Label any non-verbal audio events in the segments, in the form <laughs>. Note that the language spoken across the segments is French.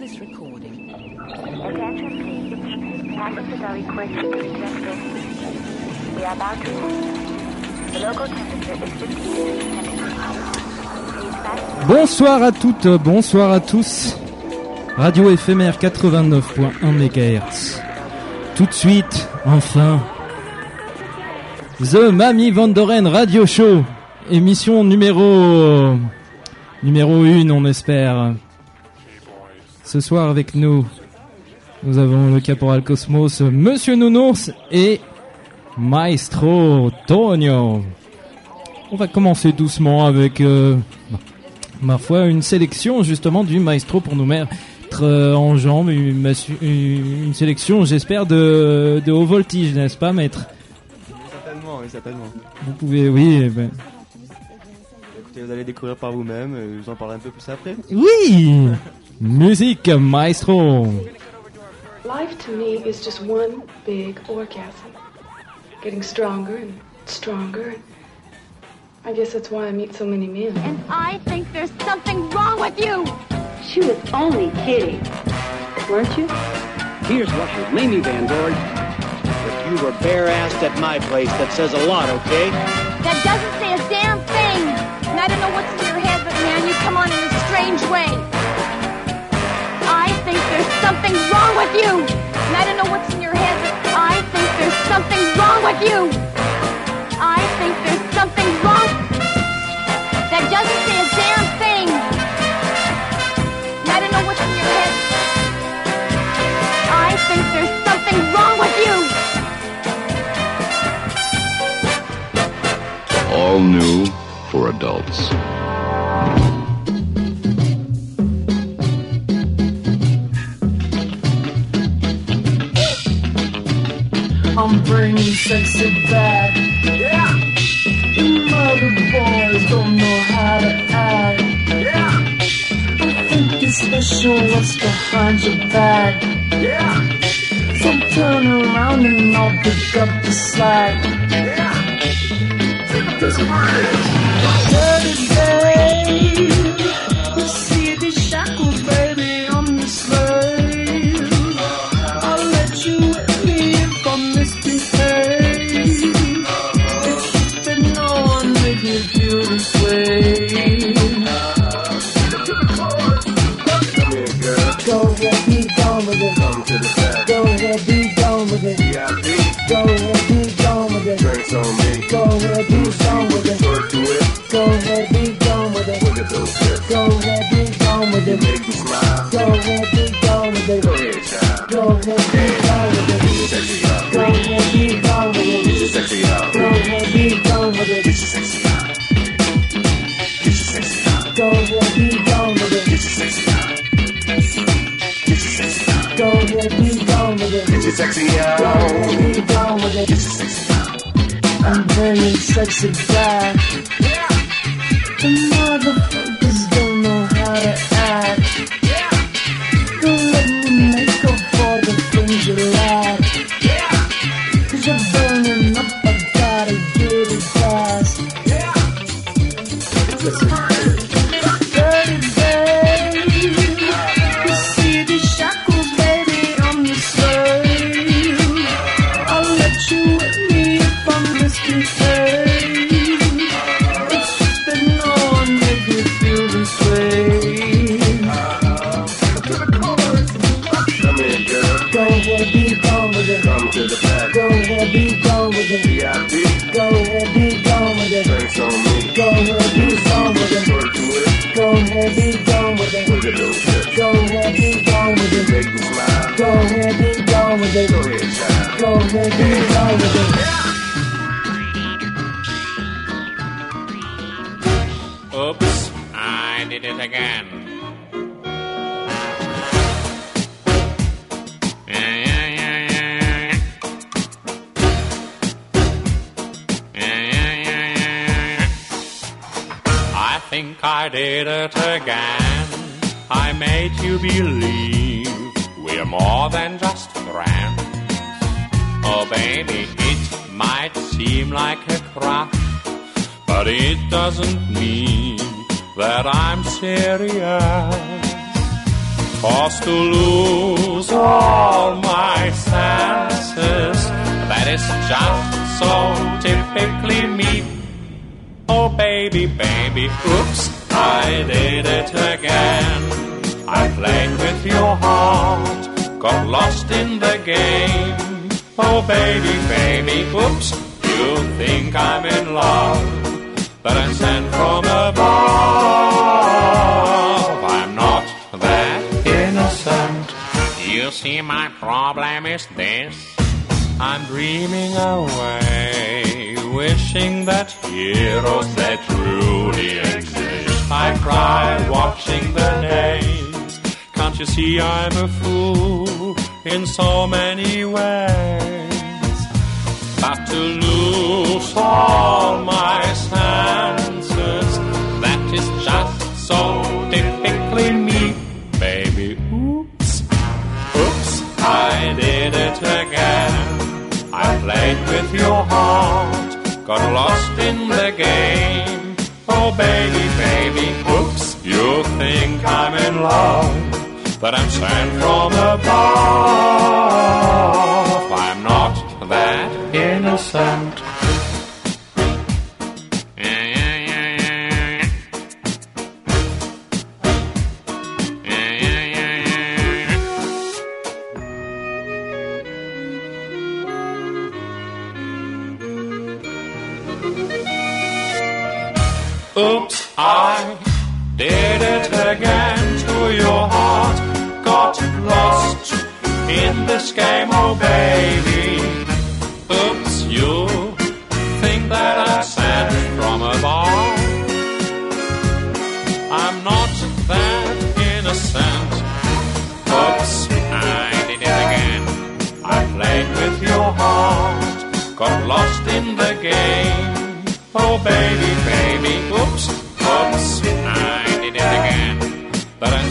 this recording. Attention please. Passengers are requested to eject their We are about to move. The local temperature is 15 degrees centigrade. Please fasten Bonsoir à toutes, bonsoir à tous. Radio éphémère 89.1 MHz. Tout de suite, enfin, The Mamie Vandoren Radio Show. Émission numéro numéro 1, on espère. Ce soir avec nous, nous avons le caporal Cosmos, Monsieur Nounours et Maestro Tonio. On va commencer doucement avec, euh, ma foi, une sélection justement du Maestro pour nous mettre euh, en jambes, une, massu- une- une sélection, j'espère, de, de haut voltige, n'est-ce pas, maître? Certainement, oui, certainement. Vous pouvez, oui, eh ben, Écoutez, vous allez découvrir par vous-même, euh, je vous en parlerai un peu plus après. oui, <laughs> musique, Maestro. Life to me is just one big orgasm. Getting stronger and stronger. I guess that's why I meet so many men. And I think there's something wrong with you. She was only kidding. Weren't you? Here's what you Mamie Van Dorn. If you were bare-assed at my place, that says a lot, okay? That doesn't say a damn thing. And I don't know what's in your head, but man, you come on in a strange way. Wrong with you. And I don't know what's in your head, but I think there's something wrong with you. I think there's something wrong. That doesn't say a damn thing. And I don't know what's in your head. I think there's something wrong with you. All new for adults. Sexy back. Yeah. Mother boys don't know how to act. Yeah. I think it's special what's behind your back. Yeah. So turn around and I'll pick up the slack. Yeah. Dirty baby, baby, oops, you think I'm in love, but I'm sent from above. I'm not that innocent. You see, my problem is this. I'm dreaming away, wishing that heroes that truly exist. I cry watching the names. Can't you see I'm a fool in so many ways? To lose all my senses, that is just so typically me, baby. Oops, oops, I did it again. I played with your heart, got lost in the game. Oh baby, baby, oops, you think I'm in love, but I'm sent from above. In this game, oh baby. Oops, you'll think that I sent from above. I'm not that innocent. Oops, I did it again. I played with your heart, got lost in the game. Oh baby, baby, oops, oops, I did it again. But I'm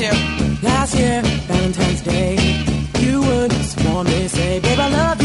Last year, Valentine's Day, you would just me, say, Babe, I love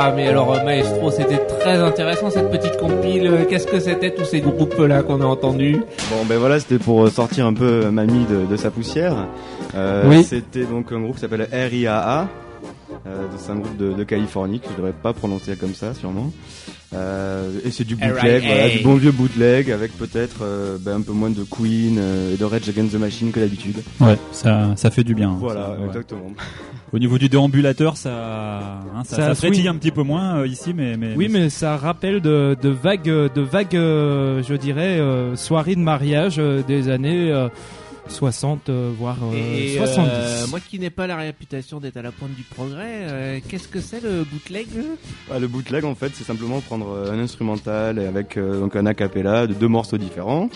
Ah mais alors euh, Maestro c'était très intéressant cette petite compile. Euh, Qu'est-ce que c'était tous ces groupes là qu'on a entendus Bon ben voilà, c'était pour euh, sortir un peu Mamie de, de sa poussière. Euh, Oui. C'était donc un groupe qui s'appelle RIAA. Euh, c'est un groupe de, de Californie que je devrais pas prononcer comme ça sûrement. Euh, et c'est du bootleg, voilà, du bon vieux bootleg avec peut-être euh, ben, un peu moins de Queen euh, et de Rage Against the Machine que d'habitude. Ouais, ça, ça fait du bien. Voilà, Ça, ouais. exactement. <laughs> Au niveau du déambulateur, ça, hein, ça, Ça ça frétille un petit peu moins euh, ici, mais, mais Oui, mais ça rappelle de, de vagues, de vagues, euh, je dirais, euh, soirées de mariage euh, des années euh, 60, euh, voire euh, Et 70. euh, moi qui n'ai pas la réputation d'être à la pointe du progrès, euh, qu'est-ce que c'est le bootleg Ah, le bootleg en fait c'est simplement prendre un instrumental et avec euh, donc un a cappella de deux morceaux différents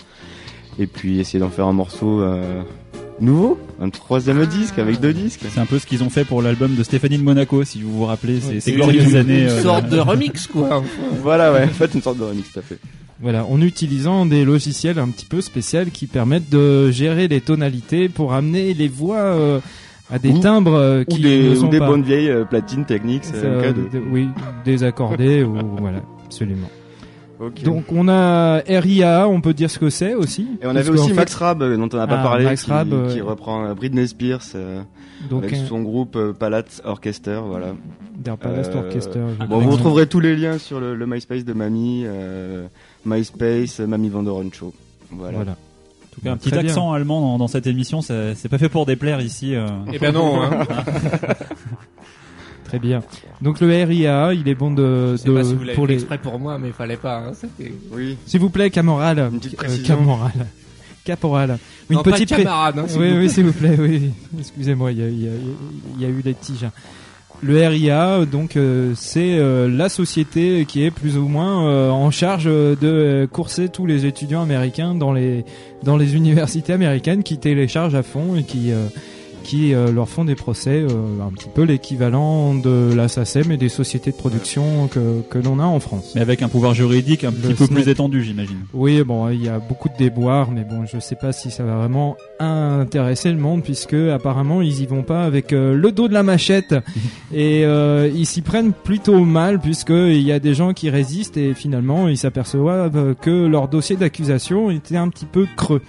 et puis essayer d'en faire un morceau euh, nouveau, un troisième disque avec deux disques. c'est un peu ce qu'ils ont fait pour l'album de Stéphanie de Monaco, si vous vous rappelez, ces, Ouais, ces c'est glorieuses années. Une euh, sorte de- de remix quoi. Voilà ouais, en fait une sorte de remix tout à fait. Voilà, en utilisant des logiciels un petit peu spéciaux qui permettent de gérer les tonalités pour amener les voix euh, à des Ou- timbres euh, Ou qui des, ne sont ou des pas bonnes vieilles euh, platines techniques, de... oui, désaccordés ou <laughs> voilà, absolument. Donc on a RIA, on peut dire ce que c'est aussi. et on avait aussi fait- Max Rab dont on n'a pas Ah, parlé, Max qui, Rab, qui euh, reprend Britney Spears euh, Donc, avec euh, son groupe Palace Orchestra, voilà. Der Palace Orchestra, je Bon, vous retrouverez tous les liens sur le, le MySpace de Mamie, euh, MySpace, Mamie Vandoren Show. Voilà. Voilà. En tout cas, un petit Très bien. accent allemand dans, dans cette émission, c'est pas fait pour déplaire ici. euh. Eh ben non. Hein. <laughs> Très bien. Donc le RIA, il est bon de, pas si vous pour les. exprès pour moi, mais il fallait pas. Hein. Oui. S'il vous plaît, camoral. Une petite Euh, précision. camoral. Caporal. Non, pas pré- camarade, hein, oui, oui, s'il vous plaît. Oui. <laughs> Excusez-moi, y y il y a eu des tiges. Le RIA, donc, euh, c'est euh, la société qui est plus ou moins euh, en charge de courser tous les étudiants américains dans les dans les universités américaines, qui téléchargent à fond et qui qui euh, leur font des procès, euh, un petit peu l'équivalent de la SACEM et des sociétés de production que que l'on a en France. Mais avec un pouvoir juridique un Le petit peu SNEP. plus étendu, j'imagine. Oui, bon, il y a beaucoup de déboires, mais bon, je sais pas si ça va vraiment intéresser le monde, puisque apparemment ils y vont pas avec euh, le dos de la machette, <laughs> et euh, ils s'y prennent plutôt mal, puisque il y a des gens qui résistent et finalement ils s'aperçoivent que leur dossier d'accusation était un petit peu creux.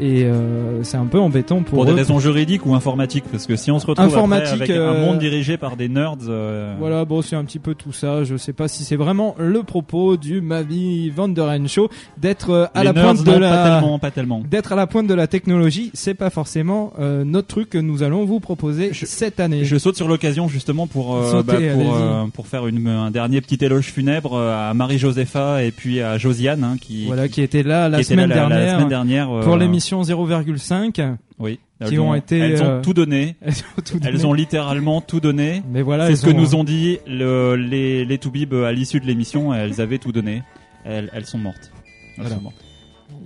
Et euh, c'est un peu embêtant pour, Pour des eux. raisons juridiques ou informatiques, parce que si on se retrouve après Informatique, avec un euh, monde dirigé par des nerds, euh, Voilà, bon, c'est un petit peu tout ça. Je sais pas si c'est vraiment le propos du Mavi Vanderen Show d'être euh, à les la nerds, pointe de non, la pas tellement, pas tellement. d'être à la pointe de la technologie. C'est pas forcément euh, notre truc que nous allons vous proposer cette année. Je saute sur l'occasion justement pour euh, Sautez, bah, pour, euh, pour faire une, un dernier petit éloge funèbre à Marie Josepha et puis à Josiane hein, qui Voilà, qui était là la semaine là la- la dernière, semaine dernière, pour l'émission 0,5. oui qui elles ont été, elles ont euh, tout donné <laughs> elles ont tout elles donné. ont littéralement tout donné Mais voilà, c'est ce que ont- nous ont dit le, les les toubibs à l'issue de l'émission elles avaient tout donné elles, elles sont mortes elles Voilà. sont mortes.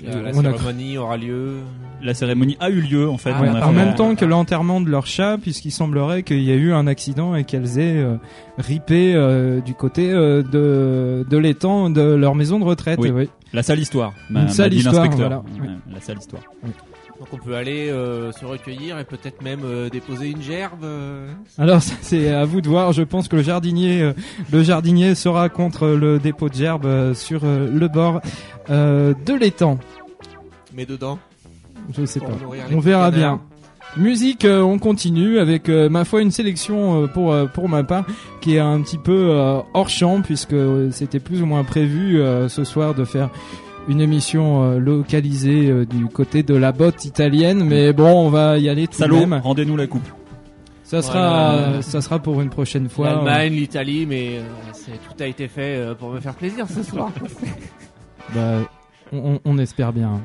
La, la On a- cérémonie aura lieu. la cérémonie a eu lieu en fait Ah, On a Ouais, fait- en même temps que l'enterrement de leur chat, puisqu'il semblerait qu'il y a eu un accident et qu'elles aient euh, ripé euh, du côté euh, de, de l'étang de leur maison de retraite. Oui. oui. la sale histoire m'a- Une sale histoire, voilà. Ouais, la sale histoire Donc on peut aller euh, se recueillir et peut-être même euh, déposer une gerbe. euh. Alors ça, c'est à vous de voir. Je pense que le jardinier, euh, le jardinier sera contre le dépôt de gerbes euh, sur euh, le bord euh, de l'étang. Mais dedans. Je sais pas. On verra bien. Musique, euh, on continue avec euh, ma foi une sélection euh, pour euh, pour ma part qui est un petit peu euh, hors champ puisque c'était plus ou moins prévu euh, ce soir de faire une émission euh, localisée euh, du côté de la botte italienne, mais bon, on va y aller tout Salaud, de même. Rendez-nous la coupe. Ça sera, euh, ça sera pour une prochaine fois. L'Allemagne, l'Italie, mais tout a été fait pour me faire plaisir ce soir. <laughs> bah, on espère bien.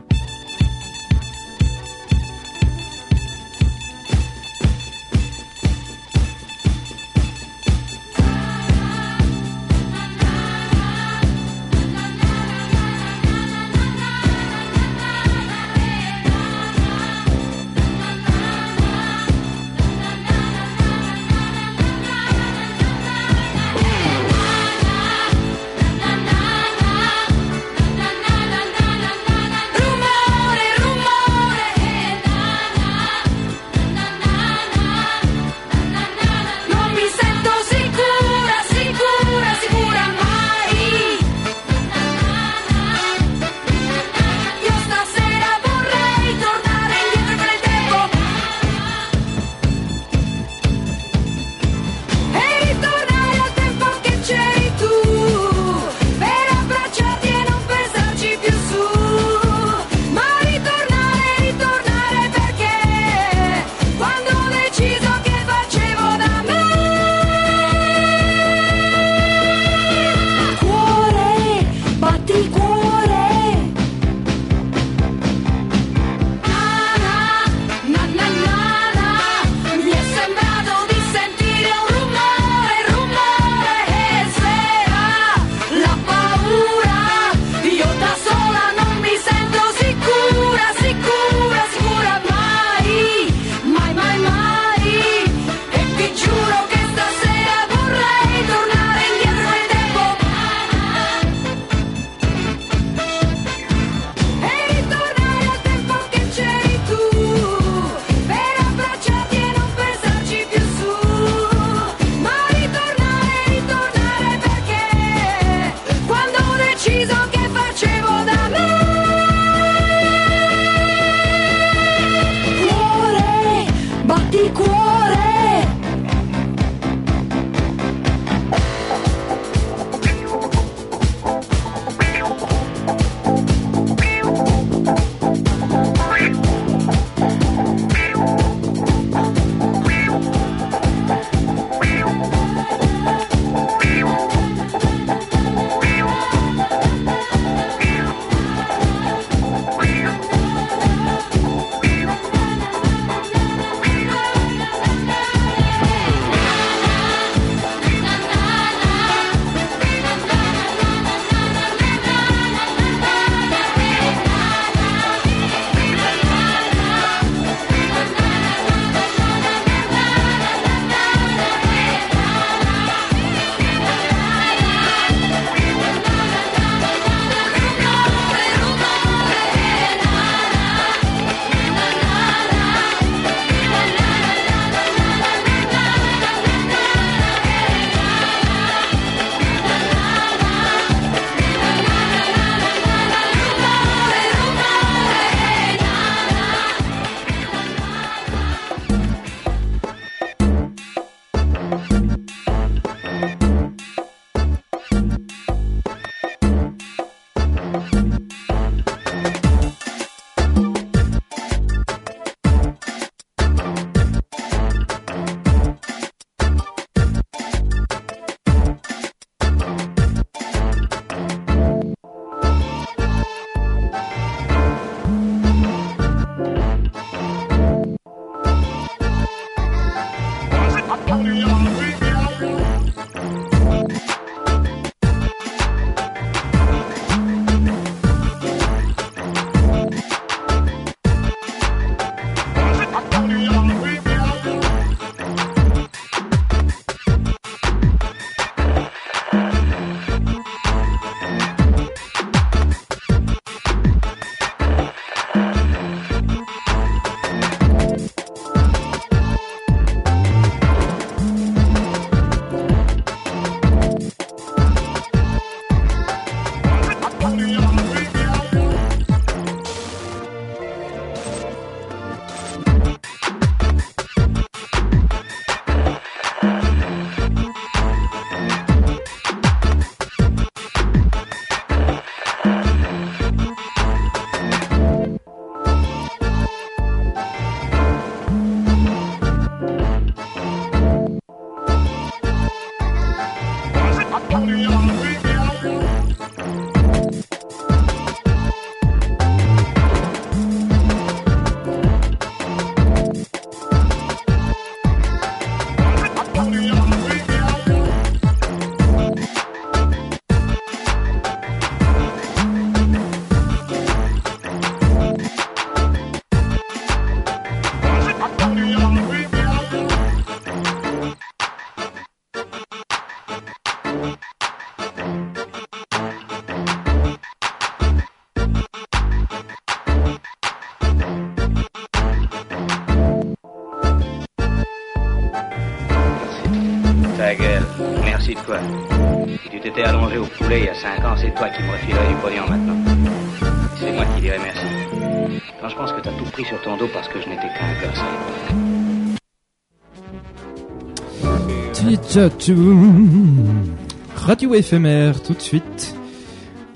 Radio éphémère tout de suite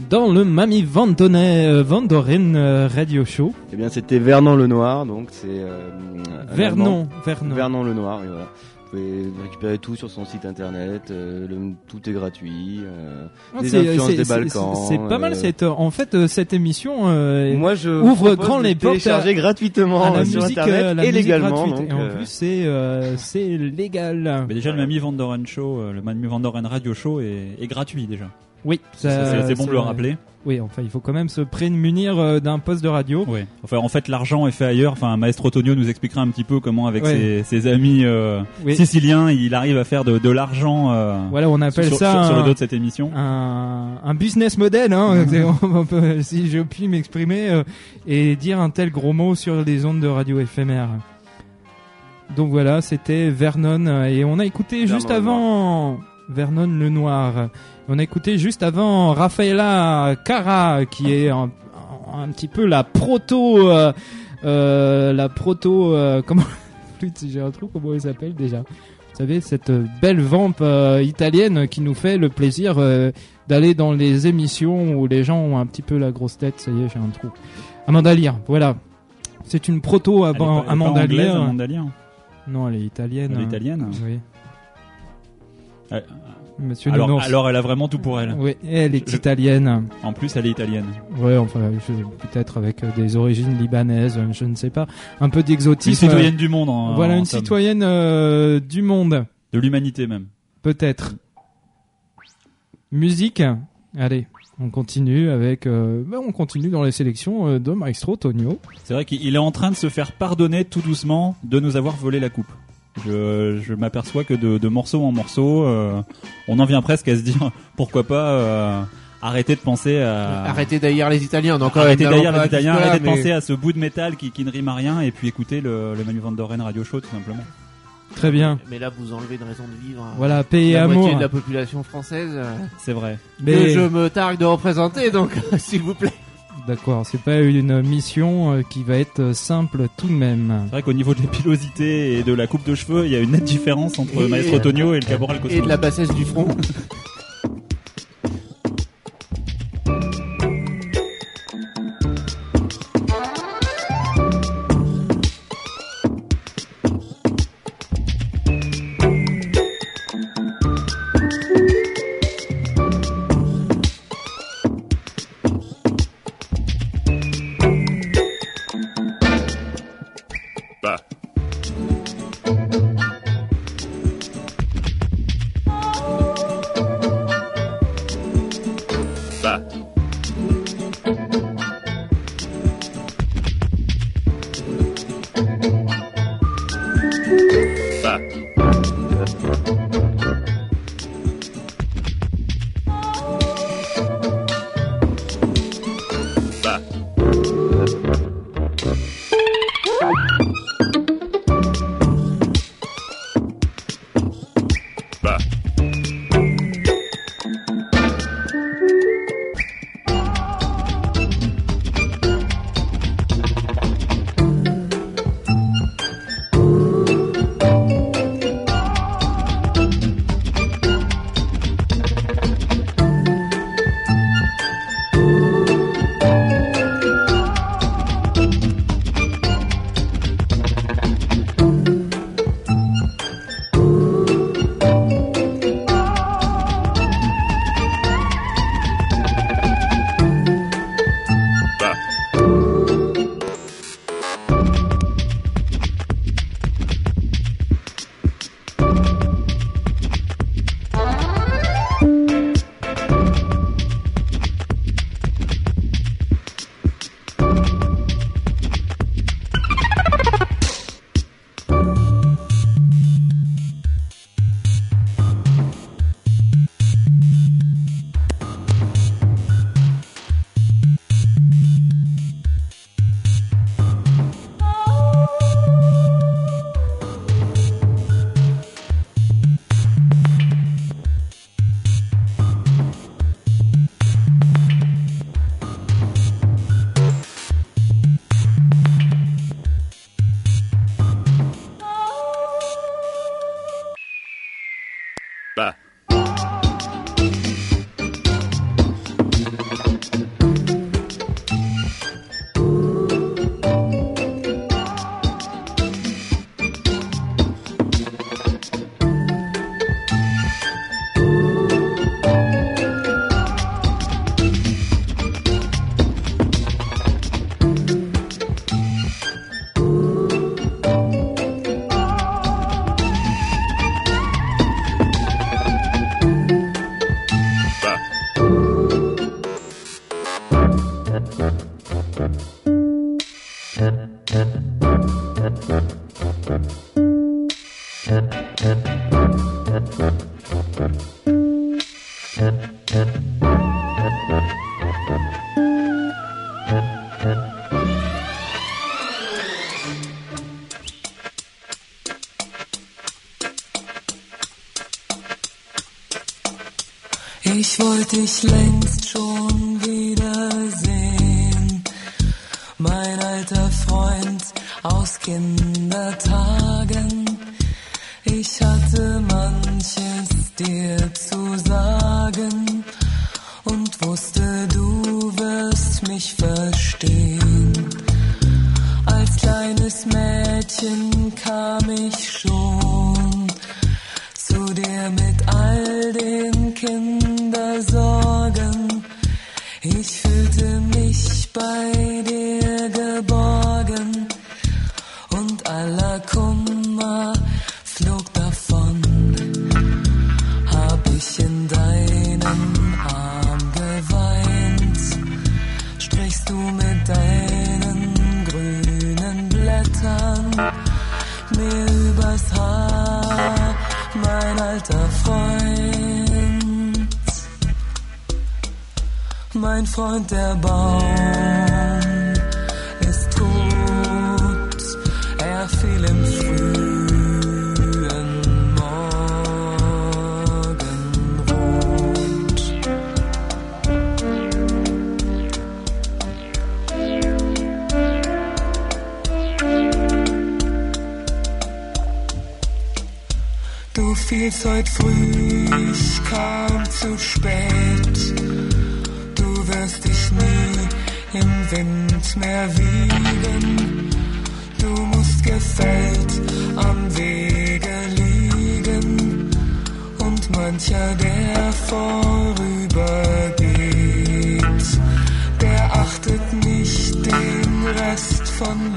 dans le Mamie Vandonnet euh, Vandoren euh, Radio Show. Eh bien, c'était Vernon le Noir, donc c'est euh, Vernon. Vernon. Vernon le Noir, et voilà. Vous pouvez récupérer tout sur son site internet, euh, le- tout est gratuit, euh, Ah, des influences des Balkans. C'est pas mal euh, cette en fait cette émission euh, Moi, je ouvre grand les portes à, télécharger gratuitement, à la sur musique, Internet la et légalement, donc, et en euh, plus c'est euh, c'est légal. Mais déjà, le Mamie Vandoren Show, euh, le Mamie Radio Show est, est gratuit déjà. Oui, c'est bon de le rappeler. Oui, enfin, il faut quand même se prémunir euh, d'un poste de radio. Oui. Enfin, en fait, l'argent est fait ailleurs. Enfin, Maestro Tonio nous expliquera un petit peu comment, avec Ouais. ses, ses amis euh, Oui. siciliens, il arrive à faire de, de l'argent. euh, Voilà, on appelle sur, ça sur, sur le un- dos de cette émission. un, un business model, hein, peut- <laughs> si je puis m'exprimer euh, et dire un tel gros mot sur les ondes de radio éphémère. Donc voilà, c'était Vernon et on a écouté juste avant Vernon le Noir. On a écouté juste avant Rafaela Cara qui est un, un petit peu la proto, euh, euh, la proto, euh, <laughs> comment j'ai un trou, comment elle s'appelle déjà? Vous savez, cette belle vampe euh, italienne qui nous fait le plaisir euh, d'aller dans les émissions où les gens ont un petit peu la grosse tête. Ça y est, j'ai un trou. Amanda Lear, voilà. C'est une proto Amanda Lear. Amanda Lear Non, elle est italienne. Elle est italienne Oui. Euh, Monsieur alors, Nounours. alors, elle a vraiment tout pour elle. Oui, elle est Je- italienne. En plus, elle est italienne. Ouais, enfin, je- peut-être avec euh, des origines libanaises, je ne sais pas. Un peu d'exotisme. Une citoyenne du monde, en- voilà, en une somme. citoyenne euh, du monde. De l'humanité même. Peut-être. Musique. Allez, on continue avec. euh, bah, on continue dans les sélections euh, de Maestro Tonio. C'est vrai qu'il est en train de se faire pardonner tout doucement de nous avoir volé la coupe. Je, je m'aperçois que de, de morceau en morceau, euh, on en vient presque à se dire <laughs> pourquoi pas euh, arrêter de penser à Arrêtez d'ailleurs les Italiens. Donc, arrêter euh, d'ailleurs n'allons les Italiens, jusque-là, arrêter de penser à ce bout de métal qui, qui ne rime à rien et puis écouter le, le Manu Van Doren Radio Show tout simplement. Très bien. Mais là, vous enlevez une raison de vivre. à Voilà, et la amour. moitié de la population française. euh, C'est vrai. Mais- Que je me targue de représenter, donc, <laughs> s'il vous plaît. D'accord, c'est pas une mission euh, qui va être euh, simple tout de même. C'est vrai qu'au niveau de l'épilosité et de la coupe de cheveux, il y a une nette différence entre Et- Maestro Tonio et le Caporal Cosmo. Et de la bassesse du front. <laughs> dich längst schon wiedersehen, mein alter Freund aus Kindertagen. Ich hatte manches dir zu sagen und wusste, du wirst mich verstehen. Als kleines Mädchen kam ich schon zu dir mit all den Kindersorgen. by Mein Freund der Baum ist tot, er fiel im frühen Morgenrot. Du fielst heute früh, ich kam zu spät. Im Wind mehr wiegen. Du musst gefällt am Wege liegen. Und mancher, der vorübergeht, der achtet nicht den Rest von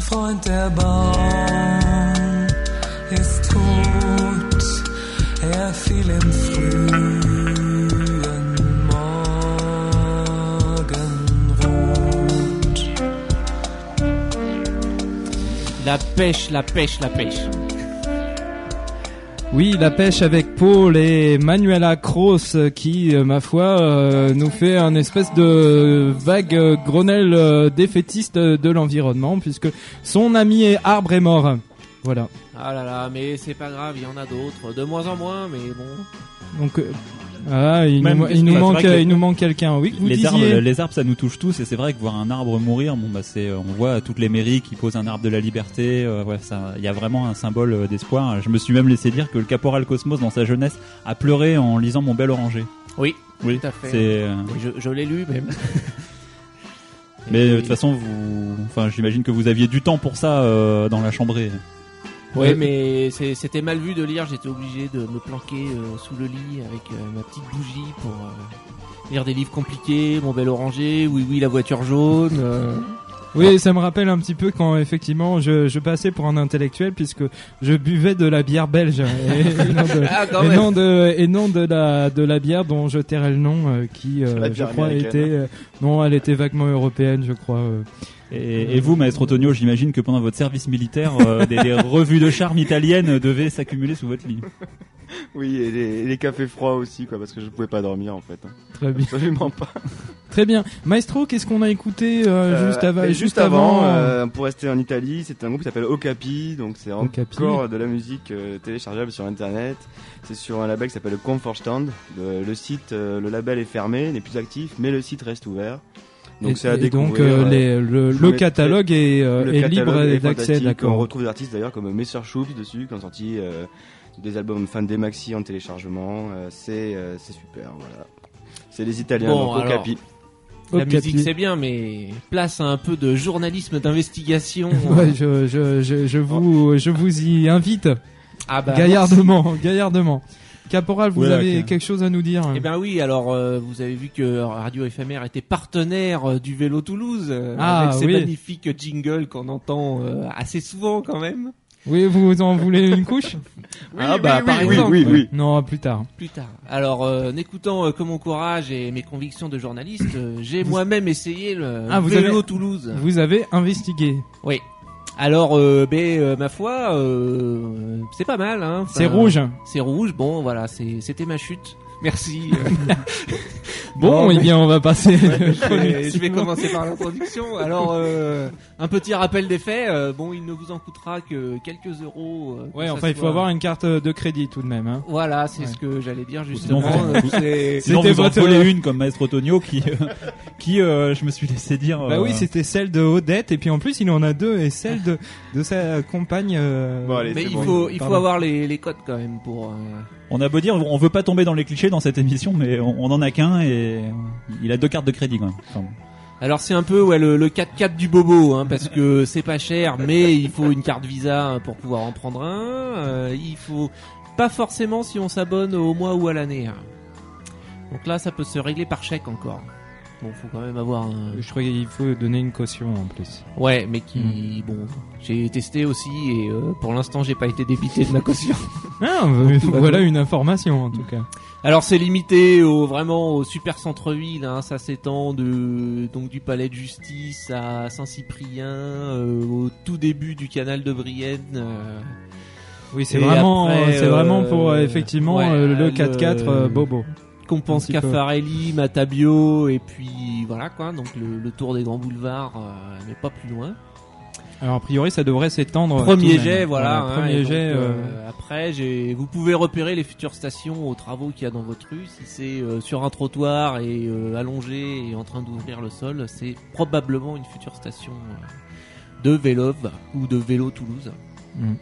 Mein Freund der Baum ist tot, er fiel im frühen Morgenrot. La pêche, la pêche, la pêche. Oui, la pêche avec Paul et Manuela Cross qui, euh, ma foi, euh, nous fait un espèce de vague Grenelle euh, défaitiste de l'environnement puisque son ami arbre est mort. Voilà. Ah là là, mais c'est pas grave, il y en a d'autres, de moins en moins, mais bon. Donc, euh, ah, il, Même- nous, il nous manque, vrai que- il nous manque quelqu'un. Oui, vous les disiez. arbres, les arbres, ça nous touche tous, et c'est vrai que voir un arbre mourir, bon bah c'est, on voit toutes les mairies qui posent un arbre de la liberté. euh, ouais, ça, il y a vraiment un symbole euh, d'espoir. Je me suis même laissé dire que le caporal Cosmos, dans sa jeunesse, a pleuré en lisant Mon bel oranger. Oui, oui, tout à fait. Euh, Oui, je, je l'ai lu <laughs> même. mais euh, de toute façon, vous, enfin, j'imagine que vous aviez du temps pour ça euh, dans la chambrée. Ouais, mais c'est- c'était mal vu de lire. J'étais obligé de me planquer euh, sous le lit avec euh, ma petite bougie pour euh, lire des livres compliqués, Mon bel oranger, Oui oui la voiture jaune. Oui, ça me rappelle un petit peu quand effectivement je, je passais pour un intellectuel puisque je buvais de la bière belge et, et <laughs> non, de, Ah, et non de et non de la de la bière dont je tairai le nom euh, qui euh, je crois américaine. était euh, non elle était vaguement européenne je crois. euh. Et, et vous, maître Antonio, j'imagine que pendant votre service militaire, euh, des, des revues de charme italiennes devaient s'accumuler sous votre lit. <laughs> Oui, et les, les cafés froids aussi, quoi, parce que je pouvais pas dormir en fait. hein. Très bien. Absolument pas. <laughs> Très bien. Maestro, qu'est-ce qu'on a écouté euh, Euh, juste, avant et juste avant euh, pour rester en Italie, c'est un groupe qui s'appelle Okapi, donc c'est encore de la musique euh, téléchargeable sur internet. C'est sur un label qui s'appelle Comfort Stand. Le, le site, euh, le label est fermé, n'est plus actif, mais le site reste ouvert. Donc c'est à découvrir. donc, euh, euh, les- le- catalogue est, euh, le est catalogue libre d'accès, d'accord. On retrouve des artistes d'ailleurs comme Messer dessus, qui ont sorti euh, des albums, enfin des maxi en téléchargement. Euh, c'est euh, c'est super, voilà. C'est les Italiens, Bon, donc alors, Okapi. La musique Capi. c'est bien, mais place à un peu de journalisme d'investigation. <laughs> Ouais, je, je, je, je vous, je vous y invite. Ah bah, gaillardement, gaillardement. Caporal, vous Ouais, avez quelque chose à nous dire Eh ben oui, alors euh, vous avez vu que Radio Éphémère était partenaire euh, du Vélo Toulouse euh, Ah, avec ses oui. magnifiques jingles qu'on entend euh, assez souvent quand même. Oui, vous en voulez une couche <laughs> ah bah par oui, exemple. oui, oui. Non, plus tard. Plus tard. Alors, euh, en écoutant euh, que mon courage et mes convictions de journaliste, euh, j'ai moi-même essayé le Ah, vous vélo avez- Toulouse. Vous avez investigué. Oui. Alors, euh, ben, euh, ma foi, euh, c'est pas mal. Hein. C'est rouge. C'est rouge. Bon, voilà, c'était ma chute. Merci. <laughs> Bon, eh bien, on va passer. Ouais, je, vais, je vais commencer par l'introduction. Alors, euh, un petit rappel des faits. euh, bon, il ne vous en coûtera que quelques euros. euh, que Ouais, enfin, il faut avoir une carte de crédit tout de même. Hein. Voilà, c'est Ouais. ce que j'allais dire Sinon, justement. vous, Euh, C'était vous en votre- une comme Maestro Tonio qui, euh, <laughs> qui euh, je me suis laissé dire. Bah euh, oui, c'était celle de Odette, et puis en plus, il en a deux, et celle de, de sa compagne. euh, Bon, allez, Mais il bon. faut, il faut avoir les, les codes quand même pour. On a beau dire, on veut pas tomber dans les clichés dans cette émission, mais on, en a qu'un et il a deux cartes de crédit quand même. Enfin. Alors c'est un peu le, le 4x4 du bobo hein, parce que c'est pas cher mais il faut une carte Visa pour pouvoir en prendre un. Euh, il faut pas forcément si on s'abonne au mois ou à l'année. hein. Donc là ça peut se régler par chèque encore. Bon faut quand même avoir un. Je crois qu'il faut donner une caution en plus. Ouais mais qui bon j'ai testé aussi et euh, pour l'instant j'ai pas été débité de ma caution. <laughs> Ah, euh, <laughs> voilà une information en tout cas. Alors c'est limité au vraiment au super centre-ville, hein, ça s'étend de donc du palais de justice à Saint-Cyprien, euh, au tout début du canal de Brienne. euh, Oui, c'est vraiment, c'est vraiment pour euh, effectivement ouais, euh, le le- 4x4 euh, Bobo. Qu'on pense. Caffarelli, Matabio et puis voilà quoi, donc le, le tour des grands boulevards, euh, mais pas plus loin. Alors a priori, ça devrait s'étendre. Premier de même. jet, voilà. hein, premier donc, jet. euh, euh, après, vous pouvez repérer les futures stations aux travaux qu'il y a dans votre rue. Si c'est euh, sur un trottoir et euh, allongé et en train d'ouvrir le sol, c'est probablement une future station euh, de Vélove ou de Vélo Toulouse. Mm.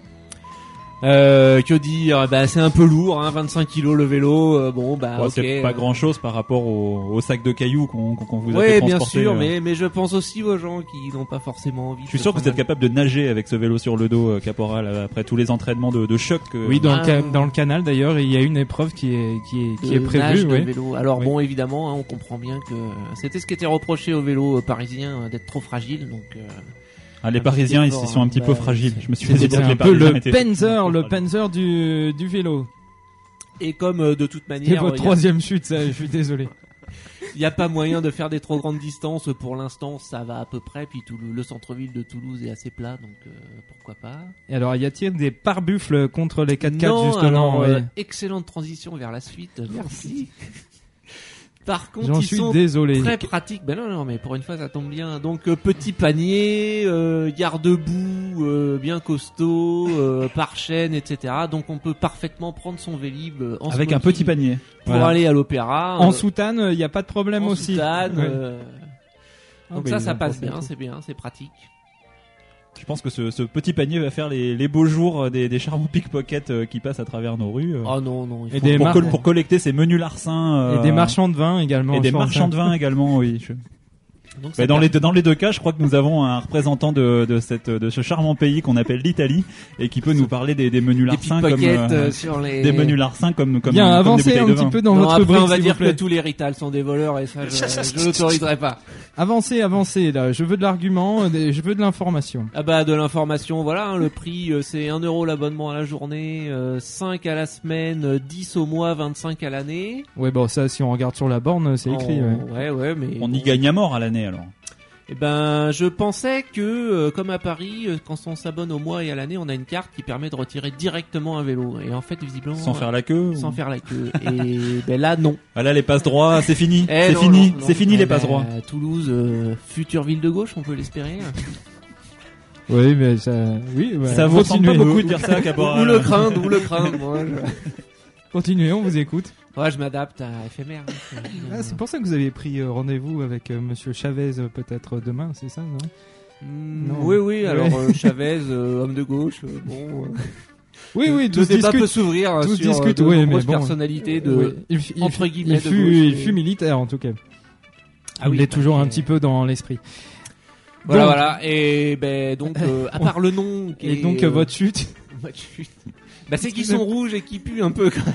Euh, que dire Bah c'est un peu lourd, hein, 25 kilos le vélo. euh, bon bah Ouais. C'est pas grand chose par rapport au, au sac de cailloux qu'on vous a Oui, fait bien sûr, euh. mais mais je pense aussi aux gens qui n'ont pas forcément envie. Je suis sûr que vous êtes capable de nager avec ce vélo sur le dos, euh, Caporal, euh, après tous les entraînements de, de choc. que- Oui, dans, Ah, le non. dans le canal d'ailleurs, il y a une épreuve qui est qui est qui est prévue. nage, de oui. vélo. Alors Oui. bon, évidemment, hein, on comprend bien que c'était ce qui était reproché aux vélos euh, parisiens euh, d'être trop fragiles. Donc euh, Ah, les Parisiens, ils sont un petit peu Bah, fragiles. Je me suis C'est que un les peu le Panzer, le Panzer du du vélo. Et comme euh, de toute C'est manière, votre y a- troisième chute, ça. Je suis désolé. il n'y a, pas moyen de faire des trop grandes distances. Pour l'instant, ça va à peu près. Puis tout le, le centre-ville de Toulouse est assez plat, donc euh, pourquoi pas. Et alors, y a-t-il des pare-buffles contre les 4x4 non, justement alors, euh, excellente transition vers la suite. Merci. <laughs> Par contre, ils suis sont désolé. très pratiques. Ben non, non, mais pour une fois, ça tombe bien. Donc, euh, petit panier, euh, garde-boue, euh, bien costaud, euh, <laughs> par chaîne, etc. Donc, on peut parfaitement prendre son vélib euh, en Avec un petit panier. pour Voilà. aller à l'opéra. En soutane, il n'y a pas de problème en aussi. soutane, Ouais. euh, Ah, donc ça, ça passe bien, tout. c'est bien, c'est pratique. Je pense que ce, ce petit panier va faire les, les beaux jours euh, des, des charmants pickpockets euh, qui passent à travers nos rues. euh, Oh non, non. il Et des pour, mar- col- pour collecter ces menus larcins. euh, Et des marchands de vin également. Et des marchands de vin également, oui. Je- <laughs> Donc, dans, les, deux- dans les deux cas, je crois que nous avons un représentant de, de, cette, de ce charmant pays qu'on appelle l'Italie et qui peut nous parler des, des menus des larcins comme euh, euh, sur les... des menus larcins comme comme, Bien, comme avancez un de petit vin. peu dans non, votre après, on va dire que tous les Rital sont des voleurs et ça, je, <laughs> je l'autoriserai pas. Avancez, avancez, là. Je veux de l'argument, euh, je veux de l'information. Ah bah de l'information, voilà, hein, le prix euh, c'est 1 euro l'abonnement à la journée, euh, 5 à la semaine, euh, 10 au mois, 25 à l'année. Ouais, bon, ça, si on regarde sur la borne, c'est écrit. Oh, ouais. ouais, ouais, mais On y gagne à mort à l'année alors. Eh ben, je pensais que, euh, comme à Paris, euh, quand on s'abonne au mois et à l'année, on a une carte qui permet de retirer directement un vélo. Et en fait, visiblement, Sans faire la queue. sans ou- faire la queue. Et <laughs> ben là, non. Ah là les passes droits, c'est fini, Eh c'est fini, non, non. c'est fini Eh les ben, passes droits. Toulouse, euh, future ville de gauche, on peut l'espérer. Oui, mais ça, oui, ouais. Ça Continuez. pas beaucoup de dire ça. Ou le craindre, ou le craindre. Moi, je... Continuez, on vous écoute. Ouais, je m'adapte à éphémère. hein. Ah, c'est pour ça que vous avez pris euh, rendez-vous avec euh, Monsieur Chavez euh, peut-être demain, c'est ça, non? Mm, Non. Oui, oui, alors euh, <laughs> Chavez, euh, homme de gauche, euh, bon. euh, Oui, oui, le tout se débat peut s'ouvrir euh, Tout se sur euh, de oui, mais nombreuses bon. personnalités de Oui, il, f- il entre f- guillemets il de fut, gauche il fut militaire en tout cas. Ah oui, il est bah, toujours un petit peu dans l'esprit. Voilà, Donc- voilà. Et ben donc, euh, à <laughs> part le nom. qui Et est, donc, euh, votre chute <laughs> votre chute. Bah, c'est qu'ils sont rouges et qui puent un peu quand même.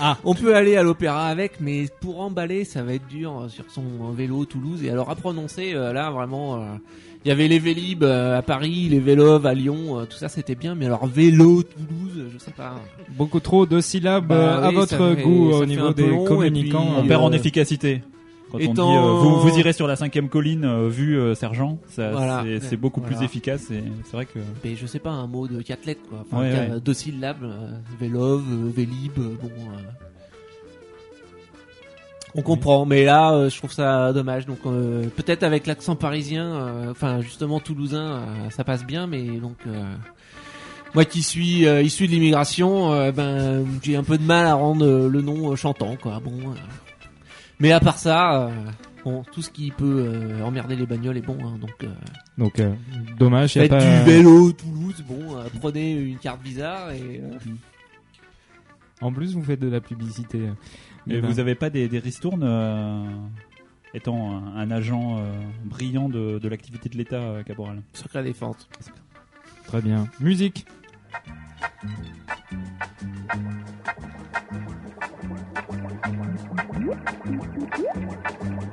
Ah. On peut aller à l'opéra avec, mais pour emballer, ça va être dur euh, sur son vélo Toulouse. Et alors à prononcer, euh, là vraiment, euh, il y avait les Vélib euh, à Paris, les Vélov à Lyon, tout ça c'était bien. Mais alors vélo Toulouse, je sais pas. Beaucoup trop de syllabes Bah à oui, votre fait- goût au niveau des long, communicants. puis, On perd en efficacité. Quand on dit étant- euh, vous, vous irez sur la cinquième colline euh, vue euh, sergent, ça, Voilà. c'est, c'est beaucoup Voilà. plus efficace et c'est vrai que Mais je sais pas un mot de quatre lettres quoi. Enfin, Ouais, ouais. deux syllabes, euh, Vélov, euh, Vélib, euh, bon. euh, On comprend, mais là, euh, je trouve ça dommage. Donc, euh, peut-être avec l'accent parisien, euh, enfin justement toulousain, euh, ça passe bien, mais donc euh, moi qui suis euh, issu de l'immigration, euh, ben j'ai un peu de mal à rendre euh, le nom euh, chantant, quoi. Bon, euh, mais à part ça, euh, bon, tout ce qui peut euh, emmerder les bagnoles est bon, hein, donc. euh, Donc, euh, dommage, y a Faites pas... du vélo Toulouse, bon, euh, prenez une carte Visa et. euh, En plus, vous faites de la publicité. Mais Eh ben, vous avez pas des, des ristournes euh, étant un, un agent euh, brillant de, de l'activité de l'État, euh, Caporal Secret défense. Très bien. Musique. Редактор субтитров А.Семкин Корректор А.Егорова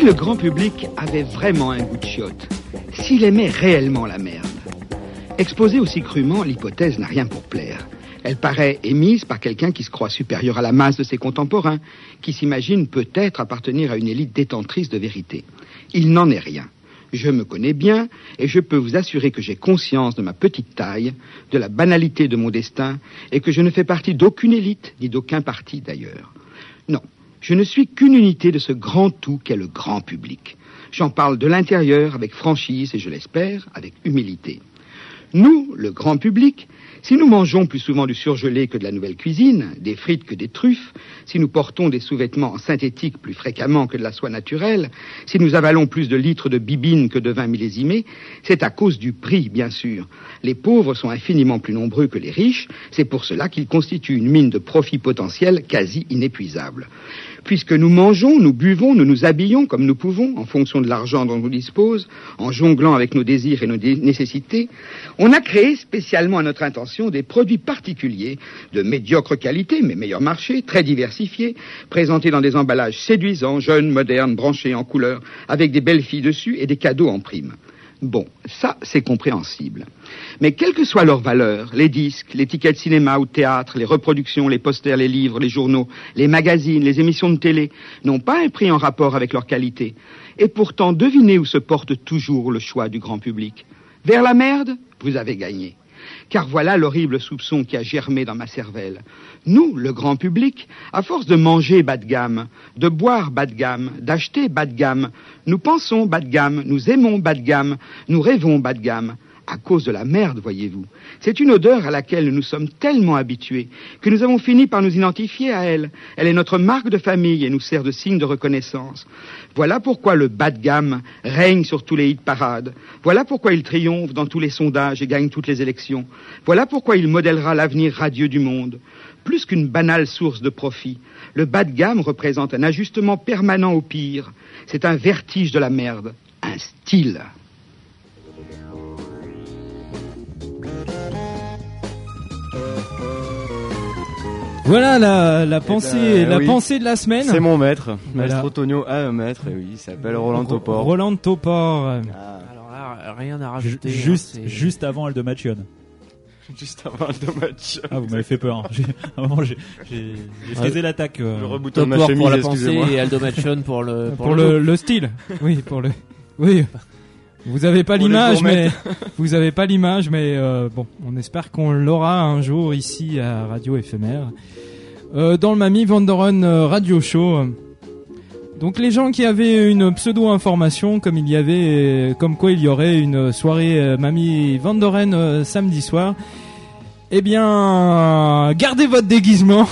Si le grand public avait vraiment un goût de chiotte, s'il aimait réellement la merde, exposée aussi crûment, l'hypothèse n'a rien pour plaire. Elle paraît émise par quelqu'un qui se croit supérieur à la masse de ses contemporains, qui s'imagine peut-être appartenir à une élite détentrice de vérité. Il n'en est rien. Je me connais bien et je peux vous assurer que j'ai conscience de ma petite taille, de la banalité de mon destin et que je ne fais partie d'aucune élite ni d'aucun parti d'ailleurs. Non, je ne suis qu'une unité de ce grand tout qu'est le grand public. J'en parle de l'intérieur avec franchise et, je l'espère, avec humilité. Nous, le grand public, si nous mangeons plus souvent du surgelé que de la nouvelle cuisine, des frites que des truffes, si nous portons des sous-vêtements synthétiques plus fréquemment que de la soie naturelle, si nous avalons plus de litres de bibine que de vin millésimé, c'est à cause du prix, bien sûr. Les pauvres sont infiniment plus nombreux que les riches, c'est pour cela qu'ils constituent une mine de profit potentiel quasi inépuisable. Puisque nous mangeons, nous buvons, nous nous habillons comme nous pouvons, en fonction de l'argent dont nous disposons, en jonglant avec nos désirs et nos nécessités, on a créé spécialement à notre intention des produits particuliers, de médiocre qualité, mais meilleur marché, très diversifiés, présentés dans des emballages séduisants, jeunes, modernes, branchés en couleurs, avec des belles filles dessus et des cadeaux en prime. Bon, ça, c'est compréhensible. Mais quelle que soit leur valeur, les disques, les tickets cinéma ou théâtre, les reproductions, les posters, les livres, les journaux, les magazines, les émissions de télé, n'ont pas un prix en rapport avec leur qualité. Et pourtant, devinez où se porte toujours le choix du grand public. Vers la merde, vous avez gagné. Car voilà l'horrible soupçon qui a germé dans ma cervelle. Nous, le grand public, à force de manger bas de gamme, de boire bas de gamme, d'acheter bas de gamme, nous pensons bas de gamme, nous aimons bas de gamme, nous rêvons bas de gamme. À cause de la merde, voyez-vous. C'est une odeur à laquelle nous sommes tellement habitués que nous avons fini par nous identifier à elle. Elle est notre marque de famille et nous sert de signe de reconnaissance. Voilà pourquoi le bas de gamme règne sur tous les hit parades. Voilà pourquoi il triomphe dans tous les sondages et gagne toutes les élections. Voilà pourquoi il modèlera l'avenir radieux du monde. Plus qu'une banale source de profit, le bas de gamme représente un ajustement permanent au pire. C'est un vertige de la merde, un style. Voilà la, la pensée, Eh ben, la oui. pensée de la semaine. C'est mon maître. Voilà. Maestro Tonio a un maître, et oui, il s'appelle Roland Topor. Roland Topor. Alors là, rien à rajouter. hein, Juste, c'est- juste avant Aldomation. <laughs> Juste avant Aldomation. Ah, vous m'avez fait peur. hein. À un moment, j'ai j'ai- j'ai frisé l'attaque. euh. Le rebouton de ma chemise, pour la pensée et Aldomation <laughs> pour le pour, le, look. le style. Oui, pour le. Oui. <laughs> Vous avez pas l'image, mais <laughs> vous avez pas l'image, mais euh, bon, on espère qu'on l'aura un jour ici à Radio Éphémère, Euh, dans le Mamie Vandoren euh, Radio Show. Donc les gens qui avaient une pseudo information, comme il y avait, euh, comme quoi il y aurait une soirée Mamie Vandoren samedi soir, eh bien, gardez votre déguisement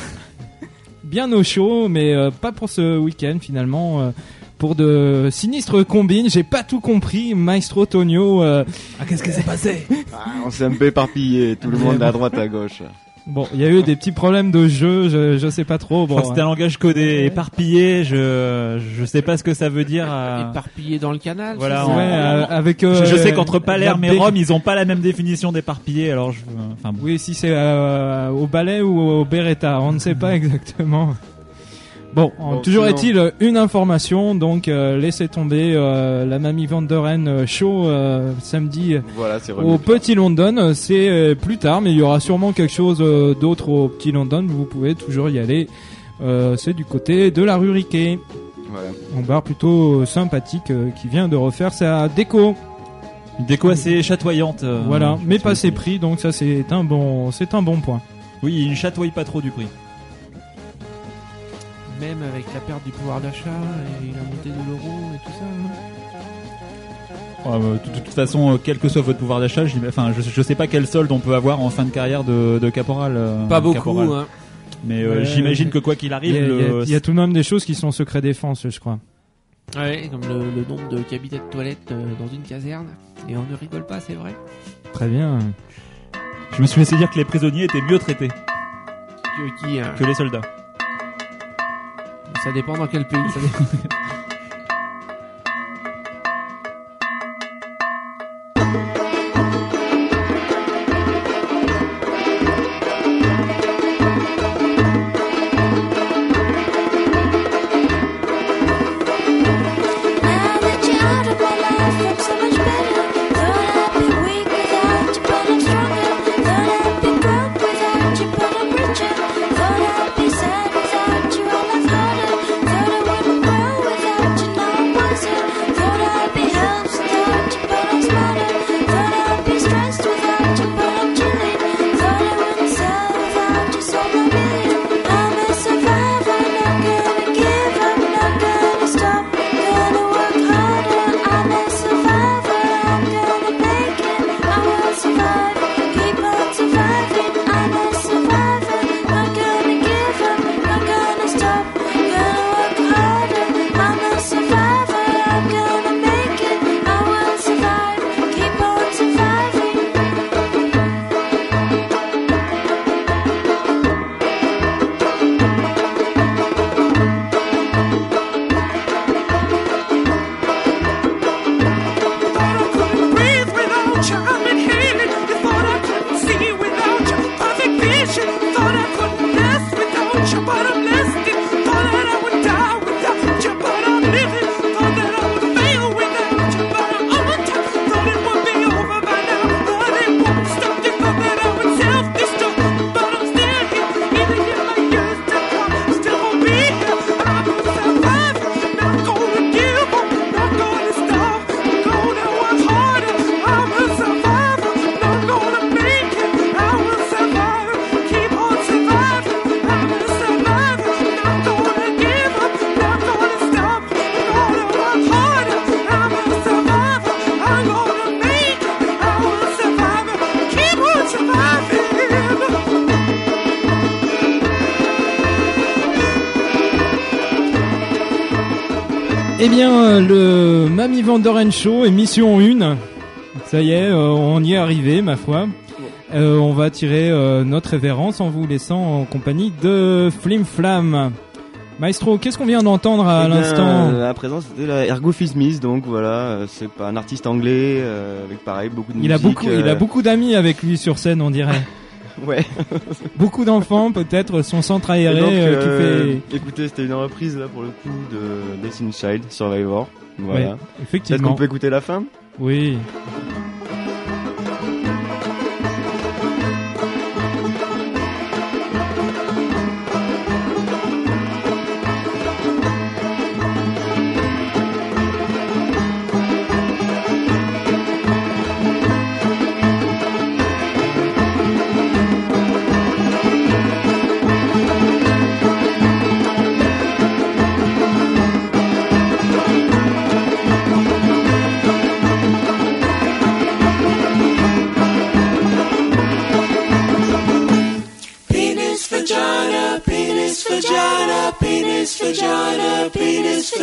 <laughs> bien au chaud, mais pas pour ce week-end finalement. Euh, pour de sinistres combines, j'ai pas tout compris, Maestro Tonio. euh, Ah, qu'est-ce qui s'est passé <laughs> Ah, on s'est un peu éparpillé, tout le monde à droite, à gauche. Bon, il y a eu des petits problèmes de jeu, je, je sais pas trop. Bon, que c'était un langage codé, éparpillé. Je, je sais pas ce que ça veut dire. à- Éparpillé dans le canal. Voilà, c'est ouais, euh, avec. euh, je, je sais qu'entre Palerme et Rome, ils ont pas la même définition d'éparpillé. Alors, je, enfin, bon. Oui, si c'est euh, au ballet ou au Beretta, on ne sait pas exactement. Bon, Bon, toujours sinon- est-il euh, une information, donc euh, laissez tomber euh, la Mamie Vanderen euh, show euh, samedi Voilà, c'est au. Petit London. Euh, C'est euh, plus tard, mais il y aura sûrement quelque chose euh, d'autre au Petit London. Vous pouvez toujours y aller. Euh, c'est du côté de la rue Riquet, Voilà. un bar plutôt sympathique euh, qui vient de refaire sa déco. une déco assez chatoyante. euh, voilà, mais pas c'est- prix, donc ça c'est un bon, c'est un bon point. Oui, il ne chatouille pas trop du prix. Même avec la perte du pouvoir d'achat et la montée de l'euro et tout ça. hein. Ouais, de, toute façon, euh, quel que soit votre pouvoir d'achat, je, dis- enfin, je, je sais pas quel solde on peut avoir en fin de carrière de, de caporal. euh, Pas beaucoup, caporal. hein. Mais euh, Ouais. j'imagine que quoi qu'il arrive, il y a- le- il y a tout de même des choses qui sont secret défense, je crois. Ouais, comme le, le nombre de cabinets de toilettes dans une caserne. Et on ne rigole pas, c'est vrai. Très bien. je me suis laissé dire que les prisonniers étaient mieux traités Que, qui, hein, que les soldats. Ça dépend dans quel pays. Bien, euh, le Mamie Vandoren Show, émission 1. Ça y est, euh, on y est arrivé, ma foi. Euh, on va tirer euh, notre révérence en vous laissant en compagnie de Flim Flam. Maestro, qu'est-ce qu'on vient d'entendre à Eh l'instant? euh, À présent, c'était la Ergo Fismis, donc voilà, c'est pas un artiste anglais avec pareil beaucoup de Il a musique, beaucoup, il a beaucoup d'amis avec lui sur scène, on dirait. <laughs> Ouais. beaucoup d'enfants, peut-être, son centre aéré donc, euh, euh, qui fait. Écoutez, c'était une reprise là pour le coup de Destiny Child Survivor. Voilà. Ouais, effectivement. Peut-être qu'on peut écouter la fin? Oui.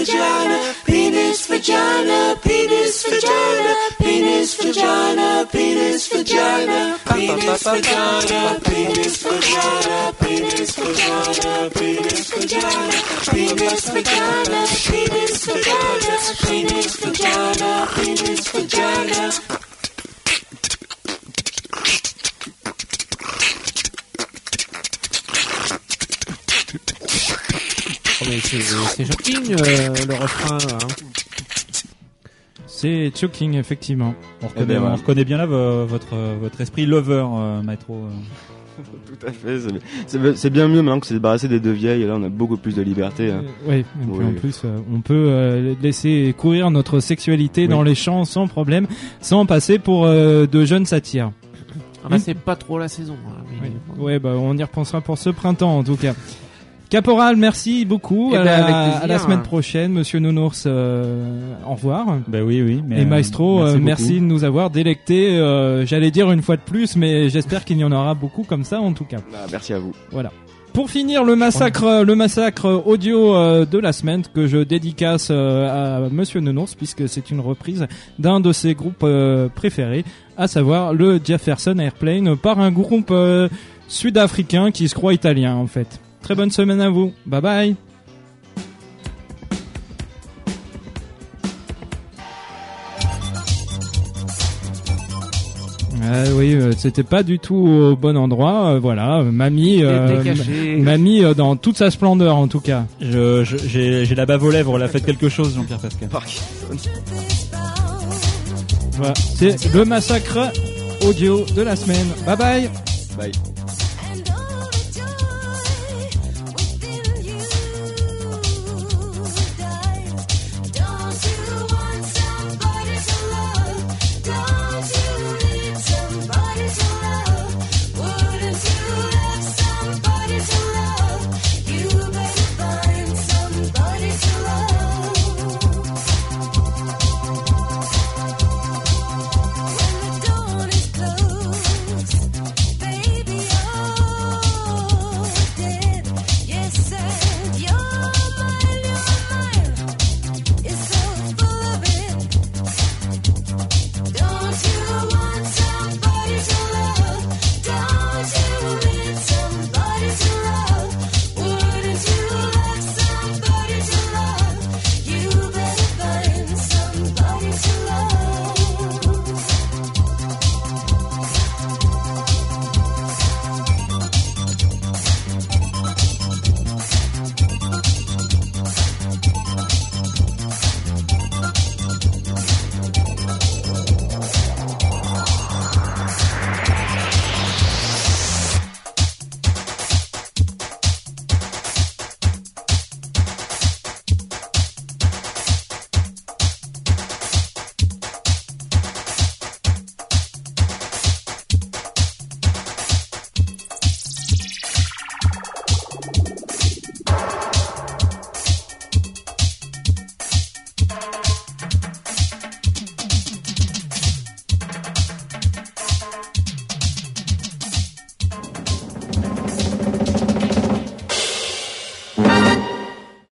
Vagina, penis vagina, penis vagina, penis vagina, penis vagina, penis vagina, penis vagina, penis vagina, penis vagina, penis vagina, penis vagina, penis vagina, penis vagina. C'est shocking euh, le refrain. Hein. C'est choking, effectivement. On Eh reconnaît, ben, on reconnaît bien là vo- votre, euh, votre esprit lover, euh, maestro. euh. <laughs> Tout à fait. c'est- C'est c'est bien mieux maintenant que c'est débarrassé des deux vieilles. Et là, on a beaucoup plus de liberté. hein. Oui, et puis Oui. en plus, euh, on peut euh, laisser courir notre sexualité Oui. dans les champs sans problème, sans passer pour euh, de jeunes satires. Ah bah, c'est pas trop la saison. hein, mais bon. Ouais, bah on y repensera pour ce printemps en tout cas. Caporal, merci beaucoup. Eh à, ben, la, avec plaisir. à la semaine prochaine, Monsieur Nounours. euh, au revoir. Bah oui, oui. Mais, Et euh, Maestro, merci euh, merci, de nous avoir délectés. euh, J'allais dire une fois de plus, mais j'espère qu'il y en aura beaucoup comme ça en tout cas. Bah, merci à vous. Voilà. Pour finir le massacre, le massacre audio euh, de la semaine que je dédicace euh, à Monsieur Nounours puisque c'est une reprise d'un de ses groupes euh, préférés, à savoir le Jefferson Airplane par un groupe euh, sud-africain qui se croit italien en fait. Très bonne semaine à vous. Bye bye. Ah oui, euh, c'était pas du tout au bon endroit. euh, voilà, euh, mamie, euh, mamie euh, dans toute sa splendeur en tout cas. Je, je- j'ai, la bave aux lèvres, là, faites quelque chose, Jean-Pierre Pascal. Voilà, c'est le massacre audio de la semaine. Bye bye. Bye.